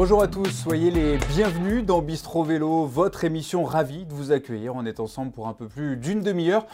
Bonjour à tous, soyez les bienvenus dans Bistro Vélo, votre émission ravie de vous accueillir. On est ensemble pour un peu plus d'une demi-heure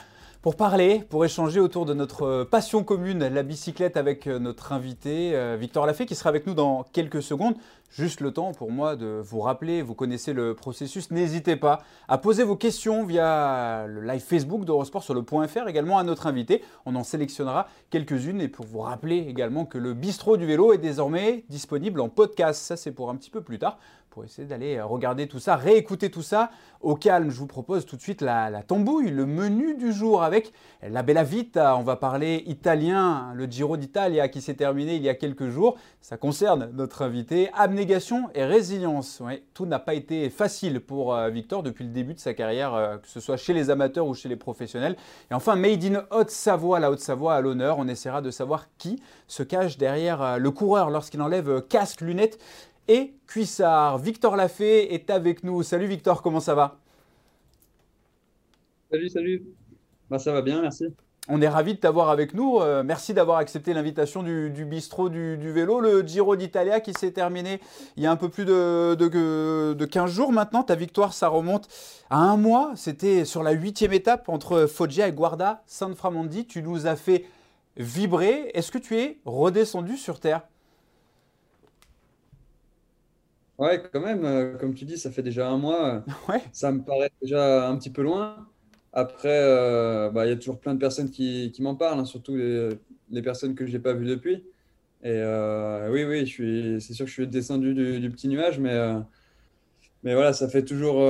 pour parler, pour échanger autour de notre passion commune, la bicyclette, avec notre invité euh, Victor Lafay qui sera avec nous dans quelques secondes. Juste le temps pour moi de vous rappeler, vous connaissez le processus, n'hésitez pas à poser vos questions via le live Facebook d'Eurosport sur le point .fr également à notre invité. On en sélectionnera quelques-unes et pour vous rappeler également que le bistrot du vélo est désormais disponible en podcast. Ça c'est pour un petit peu plus tard pour essayer d'aller regarder tout ça, réécouter tout ça au calme. Je vous propose tout de suite la, tambouille, le menu du jour avec la Bella Vita. On va parler italien, le Giro d'Italia qui s'est terminé il y a quelques jours. Ça concerne notre invité. Abnégation et résilience. tout n'a pas été facile pour euh, Victor depuis le début de sa carrière, euh, que ce soit chez les amateurs ou chez les professionnels. Et enfin, Made in Haute-Savoie, la Haute-Savoie à l'honneur. On essaiera de savoir qui se cache derrière euh, le coureur lorsqu'il enlève casque, lunettes et Cuissard. Victor Lafay est avec nous. Salut Victor, comment ça va? Salut, salut. Bah, ça va bien, merci. On est ravi de t'avoir avec nous. Euh, merci d'avoir accepté l'invitation du, bistrot du, vélo, le Giro d'Italia qui s'est terminé il y a un peu plus de, de, 15 jours maintenant. Ta victoire, ça remonte à un mois. C'était sur la huitième étape entre Foggia et Guarda San Framondi. Tu nous as fait vibrer. Est-ce que tu es redescendu sur Terre? Ouais, quand même, euh, comme tu dis, ça fait déjà un mois. Ouais. Ça me paraît déjà un petit peu loin. Après, euh, bah, il y a toujours plein de personnes qui, qui m'en parlent, hein, surtout les, les, personnes que je n'ai pas vues depuis. Et euh, oui, oui, je suis, c'est sûr que je suis descendu du, du petit nuage, mais, mais voilà, ça fait toujours,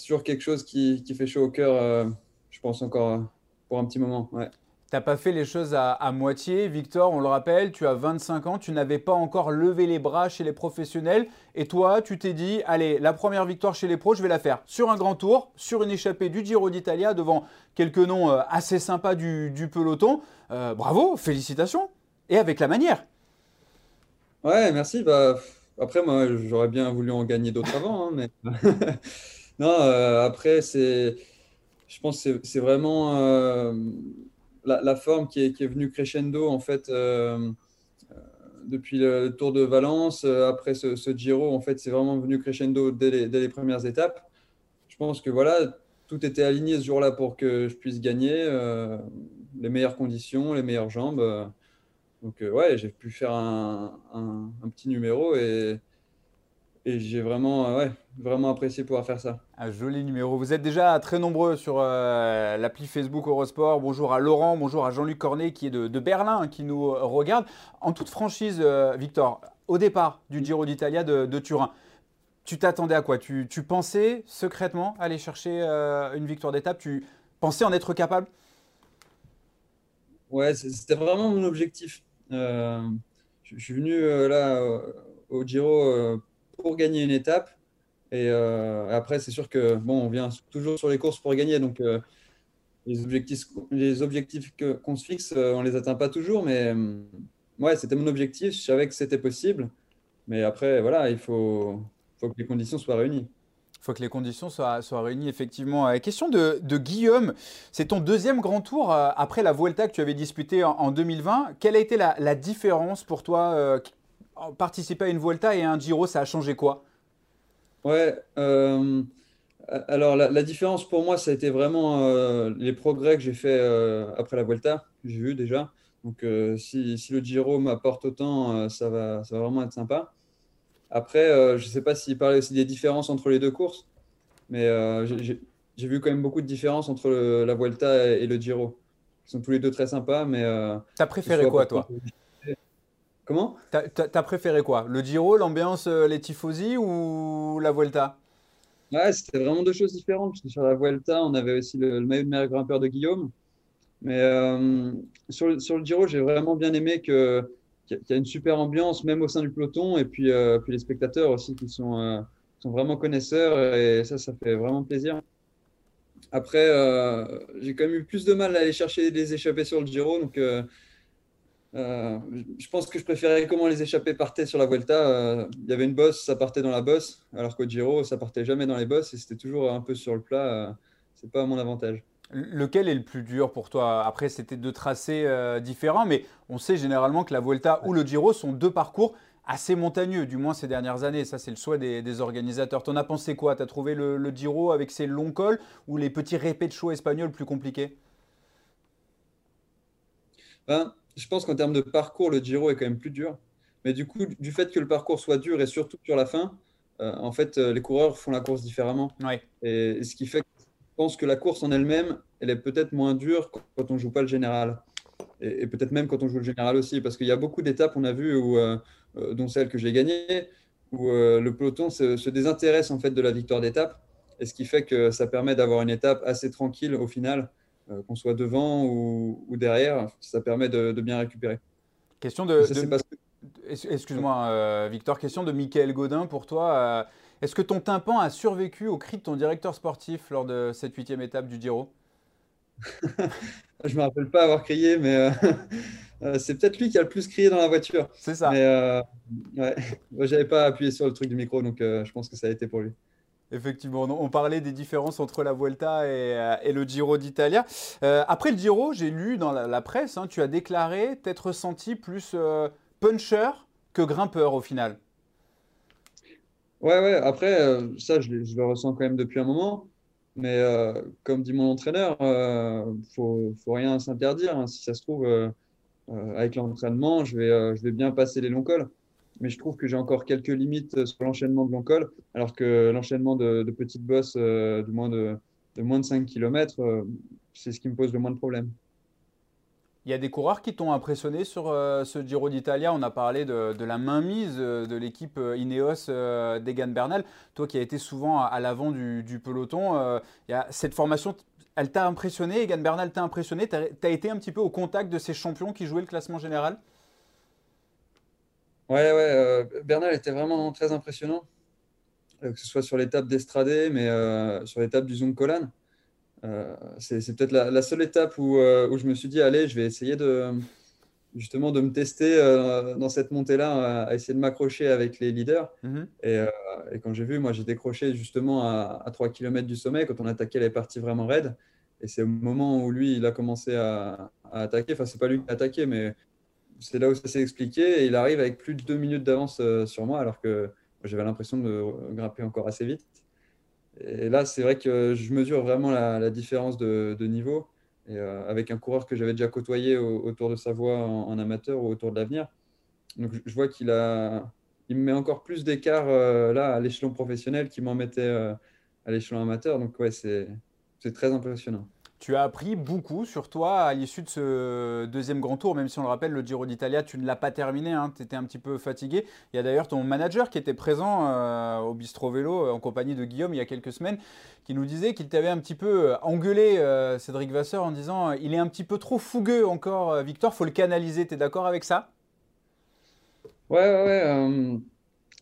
toujours quelque chose qui, qui fait chaud au cœur, je pense encore pour un petit moment. Ouais. Tu n'as pas fait les choses à, moitié. Victor, on le rappelle, tu as 25 ans, tu n'avais pas encore levé les bras chez les professionnels. Et toi, tu t'es dit, allez, la première victoire chez les pros, je vais la faire sur un grand tour, sur une échappée du Giro d'Italia, devant quelques noms euh, assez sympas du, peloton. Euh, bravo, félicitations. Et avec la manière. Ouais, merci. Bah, après, moi, j'aurais bien voulu en gagner d'autres avant. Hein, mais... non, euh, après, c'est... Je pense que c'est vraiment la, forme qui est, venue crescendo en fait euh, euh, depuis le Tour de Valence, euh, après ce, Giro, en fait, c'est vraiment venu crescendo dès les, premières étapes. Je pense que voilà, tout était aligné ce jour-là pour que je puisse gagner les meilleures conditions, les meilleures jambes. donc ouais, j'ai pu faire un, petit numéro et, et j'ai vraiment, ouais, vraiment apprécié pouvoir faire ça. Un joli numéro. Vous êtes déjà très nombreux sur euh, l'appli Facebook Eurosport. Bonjour à Laurent, bonjour à Jean-Luc Cornet qui est de, Berlin, qui nous regarde. En toute franchise, euh, Victor, au départ du Giro d'Italia de, Turin, tu t'attendais à quoi? Tu, pensais secrètement aller chercher une victoire d'étape? Tu pensais en être capable? Ouais, c'était vraiment mon objectif. je, suis venu là au Giro pour gagner une étape. Et euh, après, c'est sûr que bon, on vient toujours sur les courses pour gagner. Donc, euh, les objectifs, les qu'on se fixe, euh, on les atteint pas toujours. Mais ouais, c'était mon objectif. Je savais que c'était possible. Mais après, voilà, il faut, faut que les conditions soient réunies. Il faut que les conditions soient, réunies, effectivement. question de, de Guillaume, c'est ton deuxième grand tour après la Vuelta que tu avais disputée en, 2020. Quelle a été la, différence pour toi participer à une Vuelta et à un Giro, ça a changé quoi? Ouais, euh, alors la, différence pour moi, ça a été vraiment euh, les progrès que j'ai fait euh, après la Vuelta, j'ai vu déjà. Donc si, si, le Giro m'apporte autant, ça, va, ça va vraiment être sympa. Après, je ne sais pas s'il parlait aussi des différences entre les deux courses, mais j'ai vu quand même beaucoup de différences entre la Vuelta et, le Giro. Ils sont tous les deux très sympas, mais... T'as préféré quoi, toi? Comment? T'as préféré quoi? Le Giro, l'ambiance, euh, les tifosi ou la Vuelta? Ouais, c'était vraiment deux choses différentes. sur la Vuelta, on avait aussi le, meilleur grimpeur de Guillaume. Mais euh, sur, le, sur, le Giro, j'ai vraiment bien aimé qu'il y a une super ambiance, même au sein du peloton. Et puis, euh, puis les spectateurs aussi qui sont, sont vraiment connaisseurs. Et ça, ça fait vraiment plaisir. Après, j'ai quand même eu plus de mal à aller chercher des échappées sur le Giro. Donc, euh, je pense que je préférais comment les échappées partaient sur la Vuelta. Euh, il y avait une bosse, ça partait dans la bosse, alors qu'au Giro, ça partait jamais dans les bosses et c'était toujours un peu sur le plat. Euh, c'est pas à mon avantage. Lequel est le plus dur pour toi? Après, c'était deux tracés différents, mais on sait généralement que la Vuelta ou le Giro sont deux parcours assez montagneux, du moins ces dernières années. Ça, c'est le souhait des, organisateurs. T'en as pensé quoi? T'as trouvé le, Giro avec ses longs cols ou les petits répés de show espagnols plus compliqués? Ben, Je pense qu'en termes de parcours, le Giro est quand même plus dur. Mais du coup, du fait que le parcours soit dur et surtout sur la fin, euh, en fait, euh, les coureurs font la course différemment. Et, ce qui fait que je pense que la course en elle-même, elle est peut-être moins dure quand on ne joue pas le général. Et, peut-être même quand on joue le général aussi, parce qu'il y a beaucoup d'étapes, on a vu, où, euh, dont celle que j'ai gagnée, où le peloton se, désintéresse en fait de la victoire d'étape. Et ce qui fait que ça permet d'avoir une étape assez tranquille au final, qu'on soit devant ou, derrière, ça permet de, bien récupérer. Question de. Excuse-moi, euh, Victor, question de Michael Godin pour toi. Euh, est-ce que ton tympan a survécu au cri de ton directeur sportif lors de cette huitième étape du Giro? Je ne me rappelle pas avoir crié, mais euh, c'est peut-être lui qui a le plus crié dans la voiture. C'est ça. Mais ouais, j'avais pas appuyé sur le truc du micro, donc je pense que ça a été pour lui. Effectivement, on parlait des différences entre la Vuelta et, le Giro d'Italia. après le Giro, j'ai lu dans la, presse, hein, tu as déclaré t'être ressenti plus puncher que grimpeur au final. Ouais, ouais. Après, euh, ça, je, le ressens quand même depuis un moment. Mais euh, comme dit mon entraîneur, il euh, faut, faut, rien s'interdire. Hein. Si ça se trouve, avec l'entraînement, je vais, je vais bien passer les longs cols. Mais je trouve que j'ai encore quelques limites sur l'enchaînement de longs cols, alors que l'enchaînement de, petites bosses de, moins de, de moins de 5 km, c'est ce qui me pose le moins de problèmes. Il y a des coureurs qui t'ont impressionné sur euh, ce Giro d'Italia? On a parlé de, la mainmise euh, de l'équipe euh, Ineos d'Egan Bernal. Toi qui as été souvent à, l'avant du, peloton, cette formation, elle t'a impressionné? Egan Bernal t'a impressionné? Tu as, été un petit peu au contact de ces champions qui jouaient le classement général? Ouais, ouais. Bernal était vraiment très impressionnant, que ce soit sur l'étape d'Estradé, mais sur l'étape du Zoom Colan. Euh, c'est peut-être la, seule étape où, euh, où, je me suis dit, allez, je vais essayer de justement de me tester euh, dans cette montée-là, à essayer de m'accrocher avec les leaders. Mhm. Et, et, quand j'ai vu, moi, j'ai décroché justement à, à, 3 km du sommet, quand on attaquait les parties vraiment raides. Et c'est au moment où lui, il a commencé à, à attaquer. Enfin, c'est pas lui qui a attaqué, mais c'est là où ça s'est expliqué. Et il arrive avec plus de 2 minutes d'avance sur moi, alors que j'avais l'impression de grimper encore assez vite. Et là, c'est vrai que je mesure vraiment la, différence de, niveau. Et, euh, avec un coureur que j'avais déjà côtoyé autour de sa voie en, amateur ou autour de l'avenir. Donc je vois qu'il a, il me met encore plus d'écart euh, là à l'échelon professionnel qu'il m'en mettait euh, à l'échelon amateur. Donc ouais, c'est très impressionnant. Tu as appris beaucoup sur toi à l'issue de ce deuxième grand tour, même si on le rappelle, le Giro d'Italia, tu ne l'as pas terminé, hein, tu étais un petit peu fatigué. Il y a d'ailleurs ton manager qui était présent euh, au Bistro Vélo euh, en compagnie de Guillaume il y a quelques semaines, qui nous disait qu'il t'avait un petit peu euh, engueulé, Cédric Vasseur, en disant il est un petit peu trop fougueux encore, Victor, faut le canaliser. Tu es d'accord avec ça? Ouais, ouais, ouais.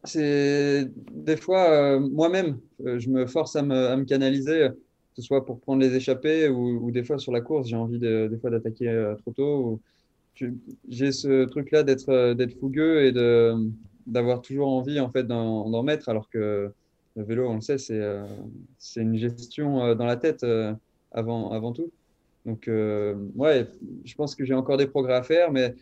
c'est des fois, moi-même, je me force à me, canaliser ce soit pour prendre les échappées ou, des fois sur la course, j'ai envie de, des fois d'attaquer euh, trop tôt. J'ai ce truc-là d'être euh, fougueux et d'avoir toujours envie en fait d'en mettre, alors que le vélo, on le sait, c'est euh, une gestion dans la tête avant avant tout. Donc ouais, je pense que j'ai encore des progrès à faire, mais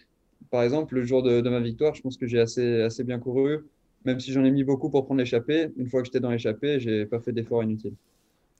par exemple le jour de, de ma victoire, je pense que j'ai assez assez bien couru, même si j'en ai mis beaucoup pour prendre l'échappée. Une fois que j'étais dans l'échappée, j'ai pas fait d'efforts inutiles.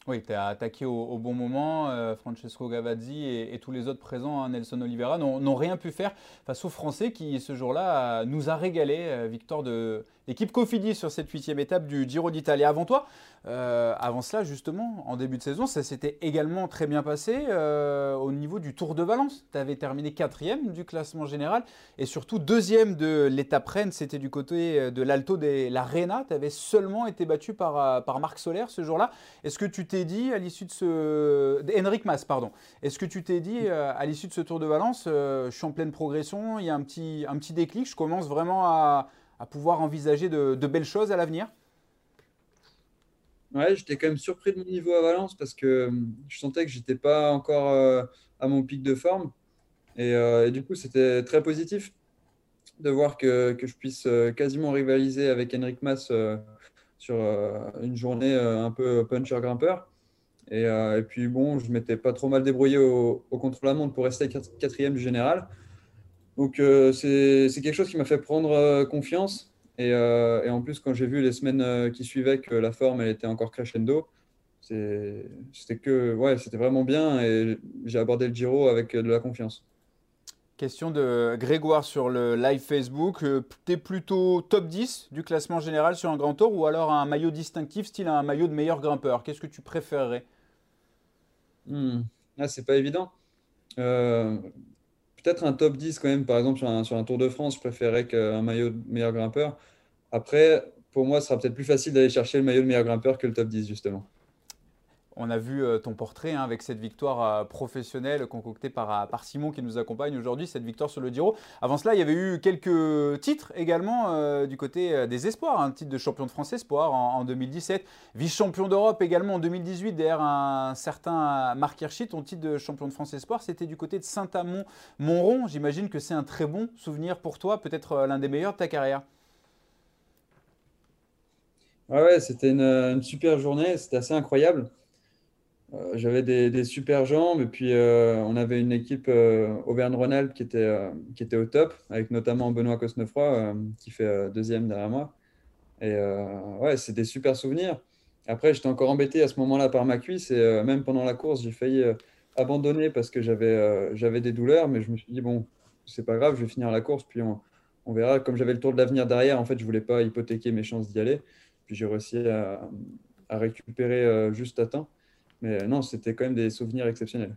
Oui, tu as attaqué au, bon moment. Euh, Francesco Gavazzi et, tous les autres présents, hein, Nelson Oliveira, n'ont rien pu faire face aux Français qui, ce jour-là, nous a régalé. Euh, victoire de l'équipe Cofidis sur cette huitième étape du Giro d'Italie. Avant toi, euh, avant cela, justement, en début de saison, ça s'était également très bien passé au niveau du Tour de Valence. Tu avais terminé quatrième du classement général et surtout deuxième de l'étape Rennes. C'était du côté de l'Alto de la Rena. Tu avais seulement été battu par, par Marc Soler ce jour-là. Est-ce que tu t'es dit à l'issue de ce. Henrik Mas, pardon. Est-ce que tu t'es dit euh, à l'issue de ce Tour de Valence, euh, je suis en pleine progression, il y a un petit, un petit déclic, je commence vraiment à, pouvoir envisager de, belles choses à l'avenir Ouais, j'étais quand même surpris de mon niveau à Valence parce que euh, je sentais que j'étais pas encore à mon pic de forme. Et, du coup, c'était très positif de voir que, je puisse quasiment rivaliser avec Henrik Mas sur une journée un peu puncher-grimpeur. Euh, et, puis bon, je m'étais pas trop mal débrouillé au, contre-la-montre pour rester quatrième du général. Donc euh, c'est quelque chose qui m'a fait prendre euh, confiance. Et, et en plus, quand j'ai vu les semaines qui suivaient que la forme elle était encore crescendo, c'était que ouais, c'était vraiment bien et j'ai abordé le Giro avec de la confiance. Question de Grégoire sur le live Facebook. Euh, tu es plutôt top 10 du classement général sur un grand tour ou alors un maillot distinctif, style un maillot de meilleur grimpeur? Qu'est-ce que tu préférerais? Hmm. ah, C'est pas évident. Euh, peut-être un top 10 quand même, par exemple, sur un, Tour de France, je préférerais qu'un maillot de meilleur grimpeur. Après, pour moi, ce sera peut-être plus facile d'aller chercher le maillot de meilleur grimpeur que le top 10, justement. On a vu euh, ton portrait hein, avec cette victoire euh, professionnelle concoctée par, euh, par, Simon qui nous accompagne aujourd'hui, cette victoire sur le Giro. Avant cela, il y avait eu quelques titres également du côté des espoirs. Un titre de champion de France espoir en, 2017, vice-champion d'Europe également en 2018 derrière un certain Marc Hirschi. Ton titre de champion de France espoir, c'était du côté de Saint-Amand-Montrond. J'imagine que c'est un très bon souvenir pour toi, peut-être l'un des meilleurs de ta carrière. Ouais, c'était une super journée, c'était assez incroyable. Euh, j'avais des, super jambes et puis euh, on avait une équipe euh, Auvergne-Rhône-Alpes qui, était qui était au top, avec notamment Benoît Cosnefroy qui fait deuxième derrière moi. Et ouais, c'est des super souvenirs. Après, j'étais encore embêté à ce moment-là par ma cuisse et même pendant la course, j'ai failli abandonner parce que j'avais j'avais des douleurs, mais je me suis dit, bon, c'est pas grave, je vais finir la course, puis on, verra. Comme j'avais le tour de l'avenir derrière, en fait, je voulais pas hypothéquer mes chances d'y aller. Puis j'ai réussi à récupérer juste à temps. Mais non, c'était quand même des souvenirs exceptionnels.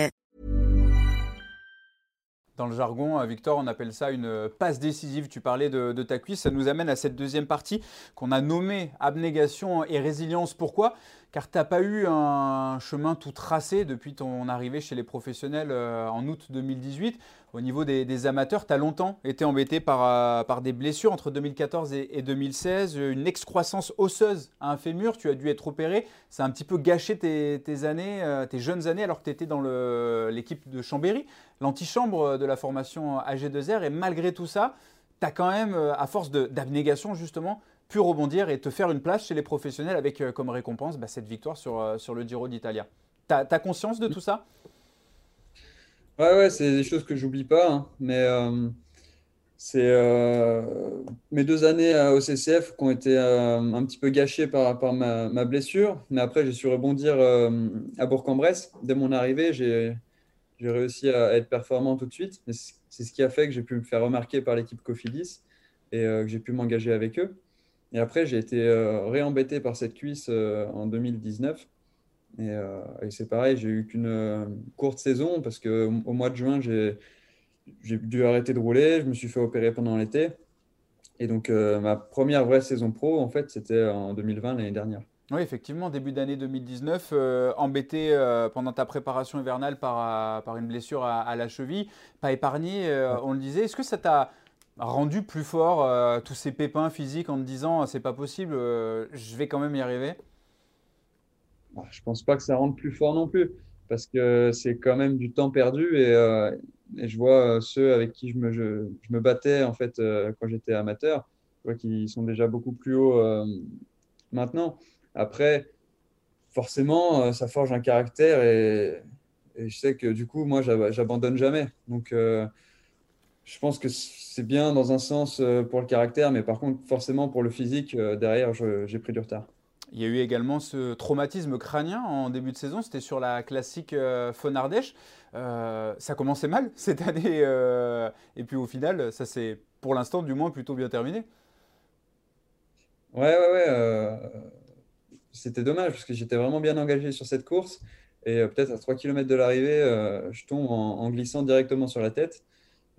Dans le jargon, euh, Victor, on appelle ça une passe décisive. Tu parlais de, ta cuisse. Ça nous amène à cette deuxième partie qu'on a nommée abnégation et résilience. Pourquoi? Car tu n'as pas eu un chemin tout tracé depuis ton arrivée chez les professionnels euh, en août 2018. Au niveau des, amateurs, tu as longtemps été embêté par, euh, par, des blessures entre 2014 et, 2016, une excroissance osseuse à un fémur, tu as dû être opéré. Ça a un petit peu gâché tes, années, euh, tes jeunes années alors que tu étais dans l'équipe de Chambéry, l'antichambre de la formation AG2R. Et malgré tout ça, tu as quand même, à force d'abnégation justement, pu rebondir et te faire une place chez les professionnels avec euh, comme récompense bah, cette victoire sur, euh, sur le Giro d'Italia. Tu as, conscience de tout ça? Ouais, ouais, c'est des choses que j'oublie pas, hein. mais euh, c'est mes deux années au CCF qui ont été un petit peu gâchées par, par ma, blessure, mais après j'ai su rebondir à Bourg-en-Bresse. Dès mon arrivée, j'ai réussi à être performant tout de suite. C'est ce qui a fait que j'ai pu me faire remarquer par l'équipe Cofidis et que j'ai pu m'engager avec eux. Et après, j'ai été euh, réembêté par cette cuisse euh, en 2019. Euh, et, c'est pareil, j'ai eu qu'une courte saison parce qu'au au mois de juin, j'ai dû arrêter de rouler. Je me suis fait opérer pendant l'été. Et donc, ma première vraie saison pro, en fait, c'était en 2020, l'année dernière. Oui, effectivement, début d'année 2019, embêté pendant ta préparation hivernale par, par une blessure à, à la cheville, pas épargné, on le disait. Est-ce que ça t'a rendu plus fort euh, tous ces pépins physiques en te disant c'est pas possible, euh, je vais quand même y arriver bah, Je pense pas que ça rende plus fort non plus parce que c'est quand même du temps perdu et, euh, je vois ceux avec qui je me, je, me battais en fait quand j'étais amateur, je vois qu'ils sont déjà beaucoup plus hauts maintenant. Après, forcément, ça forge un caractère et, et, je sais que du coup, moi, j'abandonne jamais. Donc, je pense que c'est bien dans un sens euh, pour le caractère, mais par contre, forcément pour le physique, euh, derrière, j'ai pris du retard. Il y a eu également ce traumatisme crânien en début de saison, c'était sur la classique euh, Fonardèche. ça commençait mal cette année, et puis au final, ça s'est pour l'instant du moins plutôt bien terminé. Ouais, ouais, ouais. C'était dommage parce que j'étais vraiment bien engagé sur cette course. Et peut-être à 3 km de l'arrivée, je tombe en, glissant directement sur la tête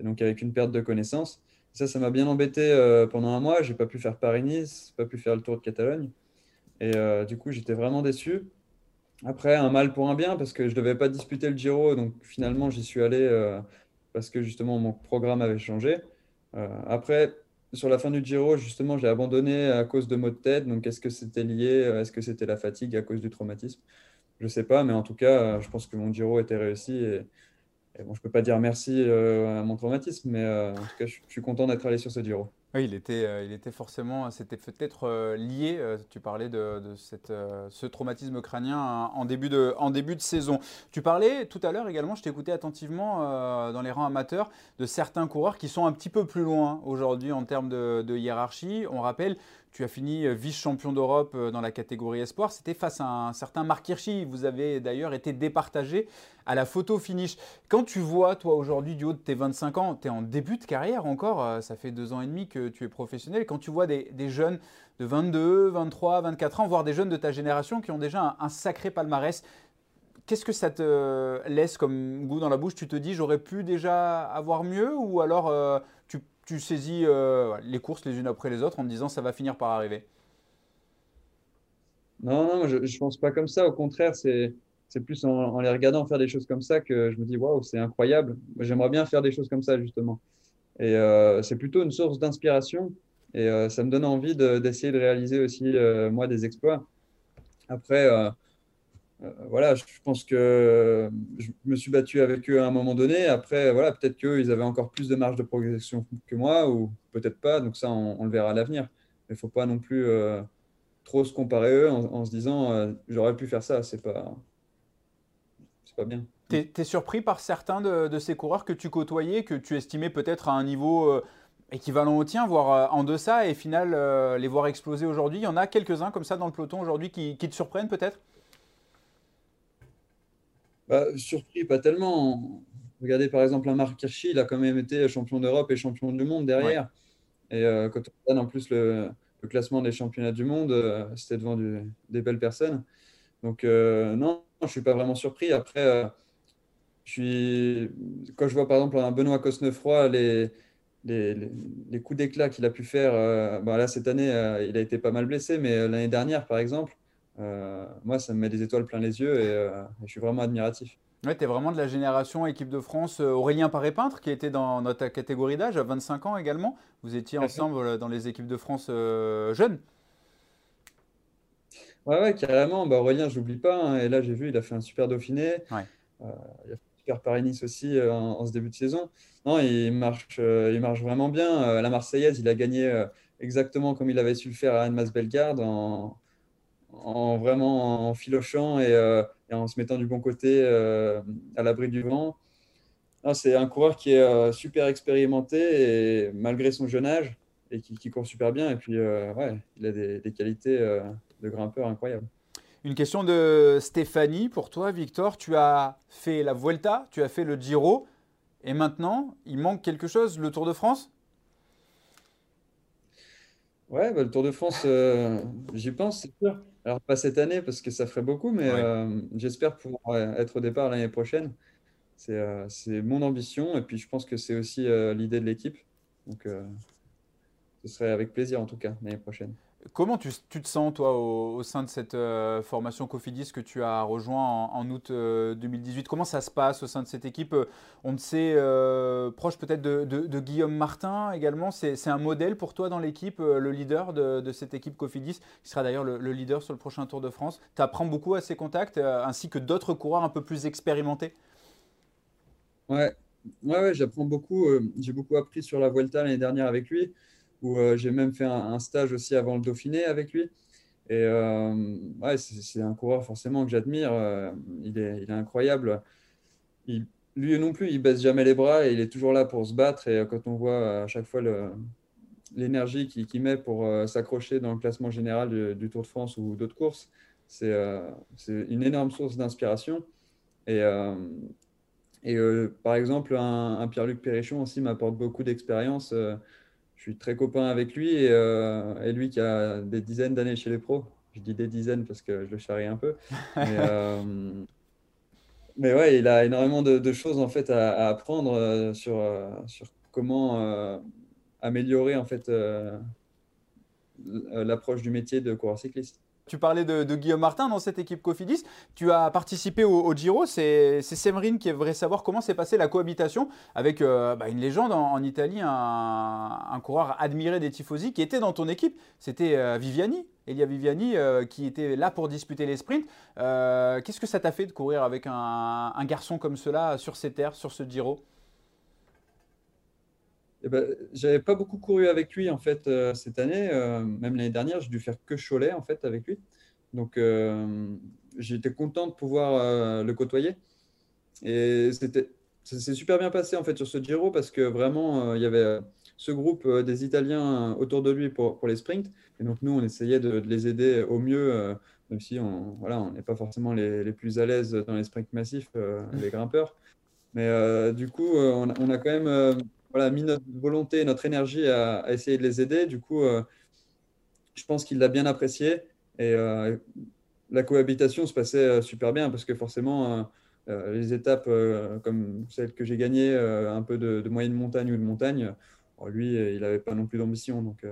donc avec une perte de connaissance. Ça, ça m'a bien embêté euh, pendant un mois. J'ai pas pu faire Paris-Nice, pas pu faire le Tour de Catalogne. Et euh, du coup, j'étais vraiment déçu. Après, un mal pour un bien, parce que je ne devais pas disputer le Giro. Donc finalement, j'y suis allé euh, parce que justement, mon programme avait changé. après, sur la fin du Giro, justement, j'ai abandonné à cause de maux de tête. Donc, est-ce que c'était lié? Est-ce que c'était la fatigue à cause du traumatisme? Je ne sais pas, mais en tout cas, je pense que mon Giro était réussi. Et, bon, je ne peux pas dire merci à mon traumatisme, mais en tout cas, je, suis content d'être allé sur ce Giro. Oui, il était, euh, il était forcément, c'était peut-être euh, lié, euh, tu parlais de, ce traumatisme crânien hein, en début, de, en début de saison. Tu parlais tout à l'heure également, je t'écoutais attentivement dans les rangs amateurs, de certains coureurs qui sont un petit peu plus loin aujourd'hui en termes de, de hiérarchie. On rappelle tu as fini euh, vice-champion d'Europe euh, dans la catégorie espoir. C'était face à un certain Marc Hirschi. Vous avez d'ailleurs été départagé à la photo finish. Quand tu vois, toi, aujourd'hui, du haut de tes 25 ans, tu es en début de carrière encore, euh, ça fait deux ans et demi que tu es professionnel. Quand tu vois des, jeunes de 22, 23, 24 ans, voire des jeunes de ta génération qui ont déjà un, sacré palmarès, Qu'est-ce que ça te laisse comme goût dans la bouche? Tu te dis j'aurais pu déjà avoir mieux ou alors tu saisis euh, les courses les unes après les autres en te disant ça va finir par arriver? Non, non, je ne pense pas comme ça. Au contraire, c'est plus en, les regardant faire des choses comme ça que je me dis waouh, c'est incroyable. J'aimerais bien faire des choses comme ça, justement. Et euh, c'est plutôt une source d'inspiration. Et euh, ça me donne envie d'essayer de, réaliser aussi, moi, des exploits. Après, euh, voilà, je pense que je me suis battu avec eux à un moment donné. Après, voilà, peut-être qu'eux, ils avaient encore plus de marge de progression que moi, ou peut-être pas. Donc ça, on, le verra à l'avenir. Mais il faut pas non plus euh, trop se comparer eux en, se disant euh, j'aurais pu faire ça. C'est pas, c'est pas bien. Tu es, surpris par certains de, ces coureurs que tu côtoyais, que tu estimais peut-être à un niveau équivalent au tien, voire en deçà, et final les voir exploser aujourd'hui Il y en a quelques-uns comme ça dans le peloton aujourd'hui qui te surprennent peut-être? Bah, surpris, pas tellement. Regardez par exemple un Marc Hirschi, il a quand même été champion d'Europe et champion du monde derrière. Et euh, quand on regarde en plus le, classement des championnats du monde, euh, c'était devant des belles personnes. Donc euh, non, je ne suis pas vraiment surpris. Après, je suis, quand je vois par exemple un Benoît Cosnefroy, les, les, les, coups d'éclat qu'il a pu faire, bah, là cette année, il a été pas mal blessé, mais l'année dernière par exemple, euh, moi, ça me met des étoiles plein les yeux et, euh, je suis vraiment admiratif. Ouais, tu es vraiment de la génération équipe de France. Euh, Aurélien Paré-Peintre, qui était dans notre catégorie d'âge, à 25 ans également. Vous étiez ensemble dans les équipes de France jeunes. Ouais, ouais, carrément. Bah, Aurélien, je n'oublie pas. Hein. Et là, j'ai vu, il a fait un super Dauphiné. Ouais. il a fait un super Paris-Nice aussi en, ce début de saison. Non, il marche, il marche vraiment bien. la Marseillaise, il a gagné exactement comme il avait su le faire à Annemasse Bellegarde en, en vraiment en filochant euh, et, en se mettant du bon côté euh, à l'abri du vent. C'est un coureur qui est euh, super expérimenté et malgré son jeune âge et qui, court super bien. Et puis, ouais, il a des, qualités de grimpeur incroyables. Une question de Stéphanie pour toi, Victor. Tu as fait la Vuelta, tu as fait le Giro, et maintenant, il manque quelque chose, le Tour de France? Ouais, bah, le Tour de France, j'y pense, c'est sûr. Alors, pas cette année parce que ça ferait beaucoup, mais euh, j'espère pouvoir être au départ l'année prochaine. Euh, c'est mon ambition et puis je pense que c'est aussi euh, l'idée de l'équipe. Donc, ce serait avec plaisir en tout cas l'année prochaine. Comment tu, te sens, toi, au, sein de cette euh, formation Cofidis que tu as rejoint en, août 2018 euh, Comment ça se passe au sein de cette équipe? Euh, On te sait proche peut-être de, Guillaume Martin également. C'est un modèle pour toi dans l'équipe, le leader de, cette équipe Cofidis, qui sera d'ailleurs le, leader sur le prochain Tour de France? Tu apprends beaucoup à ses contacts, ainsi que d'autres coureurs un peu plus expérimentés? Ouais, ouais, ouais j'apprends beaucoup. J'ai beaucoup appris sur la Vuelta l'année dernière avec lui où euh, j'ai même fait un, stage aussi avant le Dauphiné avec lui. Et euh, ouais, c'est un coureur forcément que j'admire. Euh, il, est, incroyable. Lui non plus, il baisse jamais les bras et il est toujours là pour se battre. Et quand on voit à chaque fois l'énergie qu'il met pour s'accrocher dans le classement général du, Tour de France ou d'autres courses, c'est une énorme source d'inspiration. Et, par exemple, un, un Pierre-Luc Perrichon aussi m'apporte beaucoup d'expérience suis très copain avec lui euh, et, lui qui a des dizaines d'années chez les pros. Je dis des dizaines parce que je le charrie un peu. Mais, euh, mais ouais, il a énormément de, choses en fait à, apprendre euh, sur, sur comment améliorer en fait l'approche du métier de coureur cycliste. Tu parlais de, Guillaume Martin dans cette équipe Cofidis. Tu as participé au, Giro. C'est Semerin qui aimerait savoir comment s'est passée la cohabitation avec euh, bah, une légende en, Italie, un, coureur admiré des Tifosi qui était dans ton équipe. C'était euh, Viviani, Elia Viviani, euh, qui était là pour disputer les sprints. Qu'est-ce que ça t'a fait de courir avec un garçon comme cela sur ces terres, sur ce Giro? Eh ben, j'avais pas beaucoup couru avec lui en fait euh, cette année, euh, même l'année dernière, j'ai dû faire que Cholet en fait avec lui. Donc euh, j'étais content de pouvoir le côtoyer. Et c'était, ça s'est super bien passé en fait sur ce Giro parce que vraiment il y avait ce groupe des Italiens autour de lui pour, pour les sprints. Et donc nous on essayait de, les aider au mieux, même si on voilà, on n'est pas forcément les, les, plus à l'aise dans les sprints massifs, les grimpeurs. Mais du coup on, a quand même voilà, mis notre volonté, notre énergie à, essayer de les aider. Du coup, euh, je pense qu'il l'a bien apprécié. Et euh, la cohabitation se passait euh, super bien parce que forcément, les étapes comme celle que j'ai gagnée, un peu de, moyenne montagne ou de montagne, lui, il n'avait pas non plus d'ambition. Donc,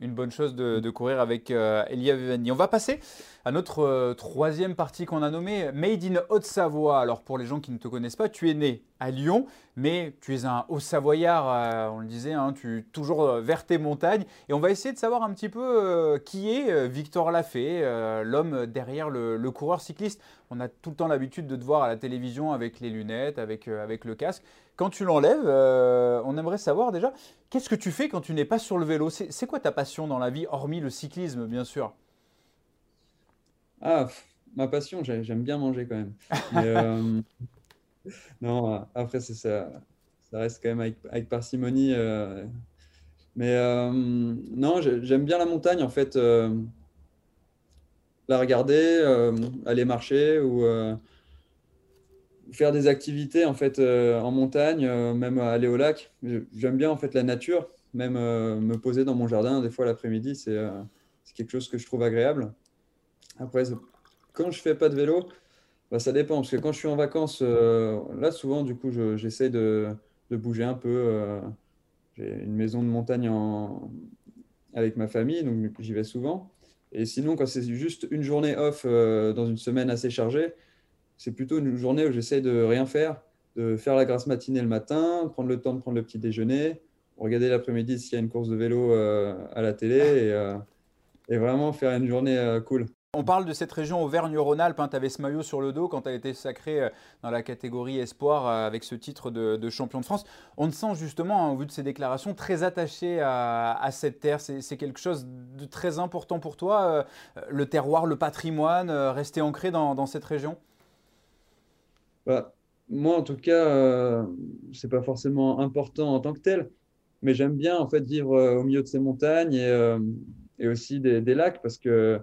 une bonne chose de, courir avec euh, Elia Vivani. On va passer à notre euh, troisième partie qu'on a nommée Made in Haute-Savoie. Alors pour les gens qui ne te connaissent pas, tu es né à Lyon, mais tu es un Haut-Savoyard, euh, on le disait, hein, tu es toujours vers tes montagnes. Et on va essayer de savoir un petit peu qui est Victor Lafay, l'homme derrière le, le, coureur cycliste. On a tout le temps l'habitude de te voir à la télévision avec les lunettes, avec, avec le casque. Quand tu l'enlèves, on aimerait savoir déjà Qu'est-ce que tu fais quand tu n'es pas sur le vélo? C'est quoi ta passion dans la vie, hormis le cyclisme, bien sûr? Ah, ma passion, j'aime bien manger quand même. Euh, non, après, ça, ça reste quand même avec, parcimonie. Euh, mais euh, non, j'aime bien la montagne, en fait. La regarder, aller marcher ou faire des activités en fait euh, en montagne, euh, même aller au lac. J'aime bien en fait la nature, même euh, me poser dans mon jardin des fois l'après-midi, c'est quelque chose que je trouve agréable. Après, quand je fais pas de vélo, bah, ça dépend parce que quand je suis en vacances, là souvent du coup j'essaie de, de, bouger un peu. J'ai une maison de montagne en... avec ma famille, donc j'y vais souvent. Et sinon, quand c'est juste une journée off dans une semaine assez chargée, c'est plutôt une journée où j'essaie de rien faire, de faire la grasse matinée le matin, prendre le temps de prendre le petit déjeuner, regarder l'après-midi s'il y a une course de vélo euh, à la télé euh, et, vraiment faire une journée euh, cool. On parle de cette région Auvergne-Rhône-Alpes. Hein, tu avais ce maillot sur le dos quand tu as été sacré dans la catégorie Espoir avec ce titre de, champion de France. On te sent justement, au vu de ces déclarations, très attaché à, cette terre. C'est quelque chose de très important pour toi, le terroir, le patrimoine, rester ancré dans cette région? Bah, moi, en tout cas, euh, c'est pas forcément important en tant que tel, mais j'aime bien en fait vivre euh, au milieu de ces montagnes et, euh, et aussi des, des, lacs parce que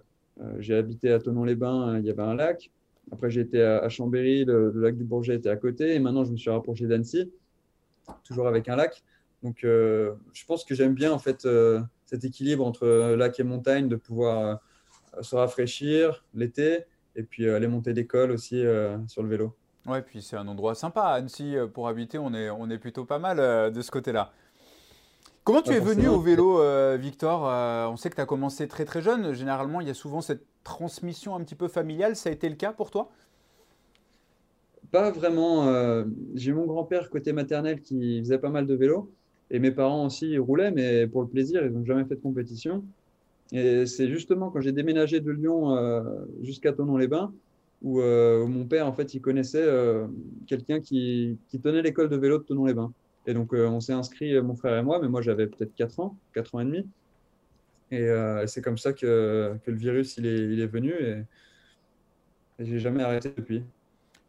j'ai habité à Tonon-les-Bains, il y avait un lac. Après, été à, Chambéry, le, lac du Bourget était à côté, et maintenant je me suis rapproché d'Annecy, toujours avec un lac. Donc, je pense que j'aime bien en fait cet équilibre entre lac et montagne, de pouvoir se rafraîchir l'été et puis aller monter d'école aussi sur le vélo. Ouais, puis c'est un endroit sympa. Annecy, euh, pour habiter, on est, on est plutôt pas mal euh, de ce côté-là. Comment tu es venu au vélo, euh, Victor On sait que tu as commencé très très jeune. Généralement, il y a souvent cette transmission un petit peu familiale. Ça a été le cas pour toi? Pas vraiment. J'ai mon grand-père côté maternel qui faisait pas mal de vélo. Et mes parents aussi roulaient, mais pour le plaisir, ils n'ont jamais fait de compétition. Et c'est justement quand j'ai déménagé de Lyon jusqu'à Tonon-les-Bains euh, où, mon père, en fait, il connaissait euh, quelqu'un qui, qui, tenait l'école de vélo de Tonon-les-Bains. Et donc, euh, on s'est inscrit, mon frère et moi, mais moi, j'avais peut-être 4 ans, 4 ans et demi. Et c'est comme ça que, que, le virus, il est, il est venu. Et, et j'ai jamais arrêté depuis.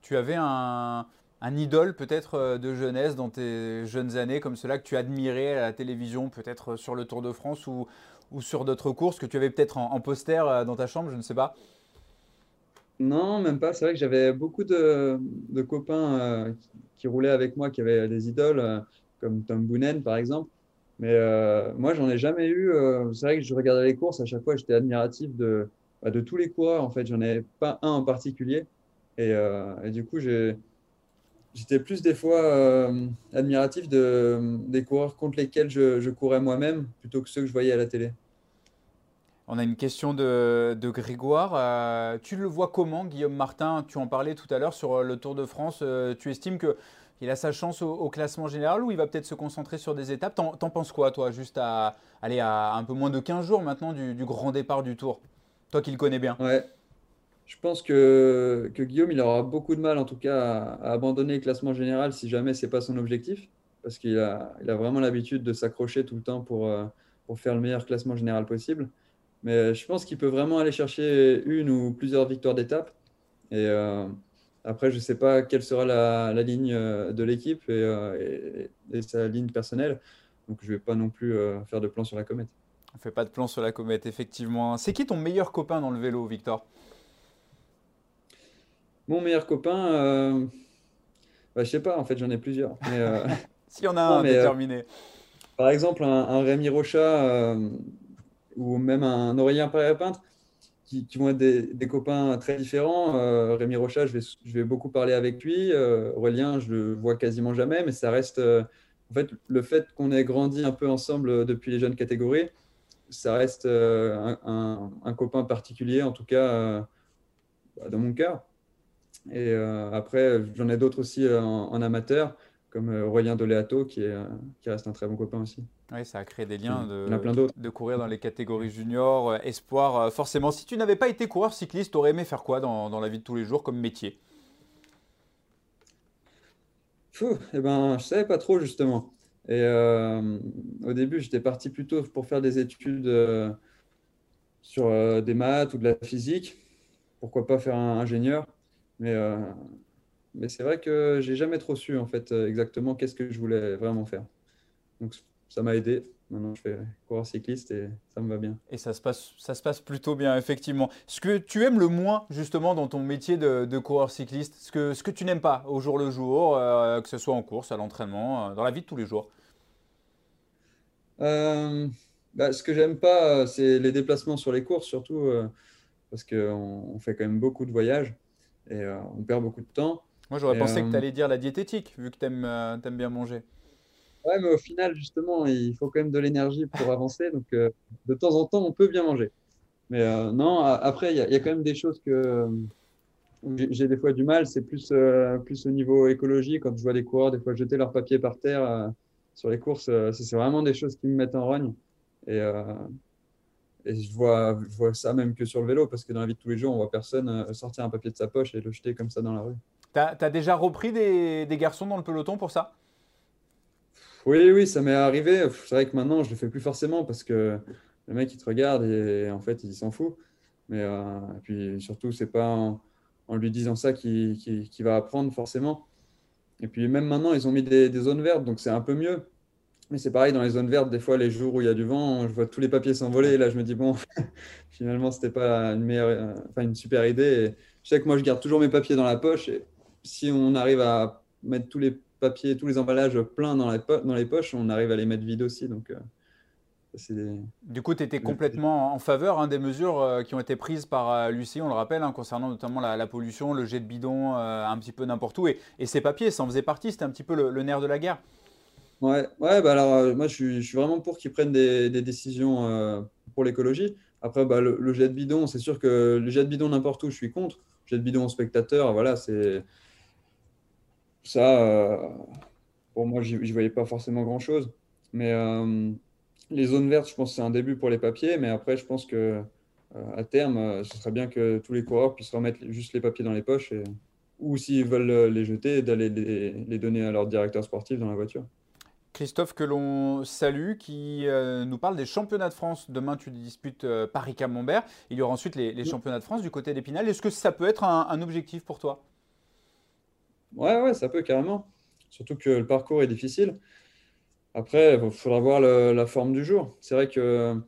Tu avais un, un idole peut-être de jeunesse dans tes jeunes années, comme cela que tu admirais à la télévision, peut-être sur le Tour de France ou, ou sur d'autres courses, que tu avais peut-être en, en, poster dans ta chambre, je ne sais pas? Non, même pas. C'est vrai que j'avais beaucoup de, copains euh, qui, roulaient avec moi, qui avaient des idoles, euh, comme Tom Boonen par exemple. Mais euh, moi, j'en ai jamais eu. c'est vrai que je regardais les courses, à chaque fois, j'étais admiratif de, bah, tous les coureurs. En fait, j'en ai pas un en particulier. Et, du coup, j'étais plus des fois admiratif de, des coureurs contre lesquels je courais moi-même plutôt que ceux que je voyais à la télé. On a une question de, Grégoire. Euh, tu le vois comment, Guillaume Martin? Tu en parlais tout à l'heure sur le Tour de France. Euh, tu estimes qu'il a sa chance au, classement général ou il va peut-être se concentrer sur des étapes? T'en, penses quoi, toi, juste à, aller à un peu moins de 15 jours maintenant du, grand départ du Tour? Toi qui le connais bien. Ouais. Je pense que, Guillaume, il aura beaucoup de mal, en tout cas, à, abandonner le classement général si jamais ce n'est pas son objectif. Parce qu'il a, vraiment l'habitude de s'accrocher tout le temps euh, pour faire le meilleur classement général possible. Mais je pense qu'il peut vraiment aller chercher une ou plusieurs victoires d'étape. Et euh, après, je ne sais pas quelle sera la, ligne euh, de l'équipe euh, et, sa ligne personnelle. Donc, je ne vais pas non plus faire de plan sur la comète. On ne fait pas de plan sur la comète, effectivement. C'est qui ton meilleur copain dans le vélo, Victor? Mon meilleur copain, bah, je ne sais pas, en fait, j'en ai plusieurs. S'il y en a un déterminé. par exemple, un, un Rémi Rocha ou même un Aurélien Peintre, qui, qui, vont être des, copains très différents. Euh, Rémi Rocha, je vais, beaucoup parler avec lui. Euh, Aurélien, je le vois quasiment jamais, mais ça reste. Euh, en fait, le fait qu'on ait grandi un peu ensemble depuis les jeunes catégories, ça reste un, un, copain particulier, en tout cas bah, dans mon cœur. Et après, j'en ai d'autres aussi en, amateur, comme Aurélien Doléato, qui reste un très bon copain aussi. Oui, ça a créé des liens de, de courir dans les catégories juniors, euh, espoir. Euh, forcément, si tu n'avais pas été coureur cycliste, tu aurais aimé faire quoi dans, dans, la vie de tous les jours comme métier? Fou, eh ben, je savais pas trop justement. Et euh, au début, j'étais parti plutôt pour faire des études sur des maths ou de la physique. Pourquoi pas faire un ingénieur Mais, mais c'est vrai que j'ai jamais trop su en fait exactement qu'est-ce que je voulais vraiment faire. Donc ça m'a aidé. Maintenant, je fais coureur cycliste et ça me va bien. Et ça se passe, ça se passe plutôt bien, effectivement. Ce que tu aimes le moins, justement, dans ton métier de, coureur cycliste, ce que, ce que tu n'aimes pas au jour le jour, euh, que ce soit en course, à l'entraînement, euh, dans la vie de tous les jours? Euh, bah, Ce que j'aime pas, c'est les déplacements sur les courses, surtout parce qu'on on fait quand même beaucoup de voyages et on perd beaucoup de temps. Moi, j'aurais pensé que tu allais dire la diététique, vu que tu aimes, aimes bien manger. Ouais, mais au final, justement, il faut quand même de l'énergie pour avancer. Donc, euh, de temps en temps, on peut bien manger. Mais euh, non, après, il y, a quand même des choses que j'ai des fois du mal. C'est plus, euh, plus au niveau écologie. Quand je vois des coureurs, des fois, jeter leurs papiers par terre sur les courses, c'est vraiment des choses qui me mettent en rogne. Et, je, vois, ça même que sur le vélo, parce que dans la vie de tous les jours, on voit personne sortir un papier de sa poche et le jeter comme ça dans la rue. Tu as, déjà repris des garçons dans le peloton pour ça? Oui, oui, ça m'est arrivé. C'est vrai que maintenant, je le fais plus forcément parce que le mec, il te regarde et en fait, il s'en fout. Mais euh, puis surtout, c'est pas en, lui disant ça qu'il va apprendre forcément. Et puis même maintenant, ils ont mis des, zones vertes, donc c'est un peu mieux. Mais c'est pareil, dans les zones vertes, des fois, les jours où il y a du vent, je vois tous les papiers s'envoler. Et là, je me dis, bon, finalement, c'était pas une, meilleure, enfin, une super idée. Et je sais que moi, je garde toujours mes papiers dans la poche. Et si on arrive à mettre tous les papier, tous les emballages pleins dans les, dans les poches, on arrive à les mettre vides aussi. Donc, euh, Du coup, tu étais complètement en faveur hein, des mesures euh, qui ont été prises par euh, Lucie, on le rappelle, hein, concernant notamment la, pollution, le jet de bidon un petit peu n'importe où. Et, ces papiers, ça en faisait partie, c'était un petit peu le, nerf de la guerre. Ouais, ouais bah alors moi je suis, je suis, vraiment pour qu'ils prennent des, décisions pour l'écologie. Après, bah, le, jet de bidon, c'est sûr que le jet de bidon n'importe où, je suis contre. jet de bidon au spectateur, voilà, c'est ça, euh, pour moi, je n'y voyais pas forcément grand-chose. Mais euh, les zones vertes, je pense que c'est un début pour les papiers. Mais après, je pense que euh, à terme, ce serait bien que tous les coureurs puissent remettre juste les papiers dans les poches. Et, ou s'ils veulent les jeter, d'aller les, donner à leur directeur sportif dans la voiture. Christophe, que l'on salue, qui nous parle des championnats de France. Demain, tu disputes Paris-Camembert. Il y aura ensuite les, championnats de France du côté d'Épinal. Est-ce que ça peut être un objectif pour toi? Ouais, ouais, ça peut carrément. Surtout que le parcours est difficile. Après, il faudra voir la forme du jour. C'est vrai que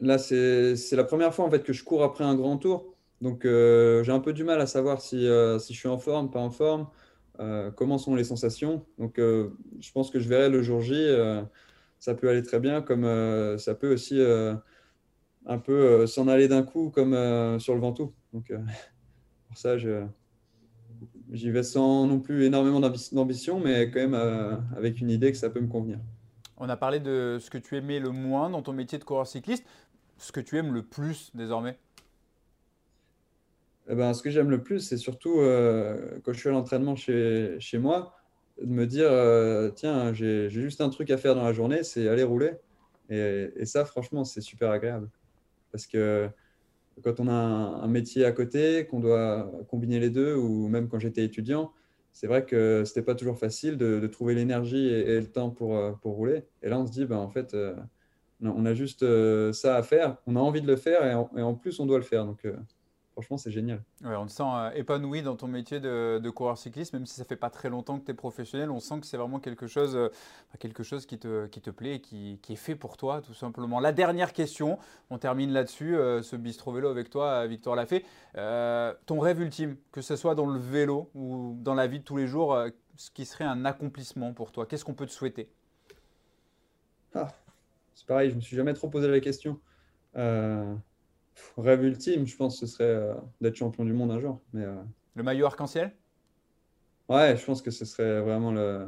là, c'est la première fois en fait que je cours après un grand tour. Donc, euh, j'ai un peu du mal à savoir si, euh, si, je suis en forme, pas en forme, euh, comment sont les sensations. Donc, je pense que je verrai le jour J. ça peut aller très bien, comme ça peut aussi un peu s'en aller d'un coup, comme sur le Ventoux. Donc, pour ça, je, J'y vais sans non plus énormément d'ambition, mais quand même euh, avec une idée que ça peut me convenir. On a parlé de ce que tu aimais le moins dans ton métier de coureur cycliste. ce que tu aimes le plus désormais? Eh ben, Ce que j'aime le plus, c'est surtout euh, quand je suis à l'entraînement chez, chez moi, de me dire, euh, tiens, j'ai juste un truc à faire dans la journée, c'est aller rouler. Et, et ça, franchement, c'est super agréable. Parce que quand on a un, métier à côté, qu'on doit combiner les deux, ou même quand j'étais étudiant, c'est vrai que c'était pas toujours facile de, trouver l'énergie et, le temps pour, euh, pour rouler. Et là, on se dit, ben, en fait, euh, on a juste ça à faire, on a envie de le faire et en, et en plus, on doit le faire. Donc, franchement, c'est génial. on te sent euh, épanoui dans ton métier de, coureur cycliste, même si ça fait pas très longtemps que tu es professionnel. On sent que c'est vraiment quelque chose, euh, quelque chose qui, te, qui te plaît et qui, qui, est fait pour toi, tout simplement. La dernière question, on termine là-dessus, euh, ce bistro vélo avec toi, Victor Lafay. ton rêve ultime, que ce soit dans le vélo ou dans la vie de tous les jours, ce qui serait un accomplissement pour toi Qu'est-ce qu'on peut te souhaiter? Ah, C'est pareil, je me suis jamais trop posé la question rêve ultime, je pense, ce serait euh, d'être champion du monde un jour. Mais, euh, le maillot arc-en-ciel? Ouais, je pense que ce serait vraiment le.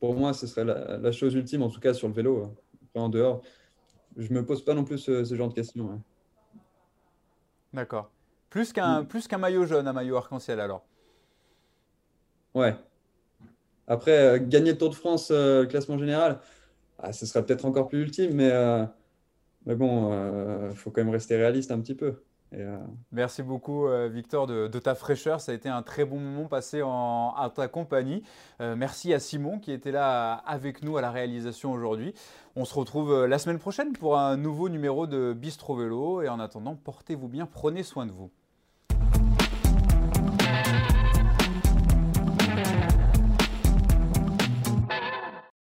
Pour moi, ce serait la, chose ultime, en tout cas sur le vélo. Hein. Après, en dehors, je me pose pas non plus ce, genre de questions. D'accord. Plus qu'un mm. plus qu'un maillot jaune, un maillot arc-en-ciel alors? Ouais. Après, euh, gagner le Tour de France, classement général, ah, ce serait peut-être encore plus ultime, mais mais bon, il euh, faut quand même rester réaliste un petit peu. Euh, Merci beaucoup, euh, Victor, de, ta fraîcheur. Ça a été un très bon moment passé en, ta compagnie. merci à Simon qui était là avec nous à la réalisation aujourd'hui. On se retrouve la semaine prochaine pour un nouveau numéro de Bistro Vélo. Et en attendant, portez-vous bien, prenez soin de vous.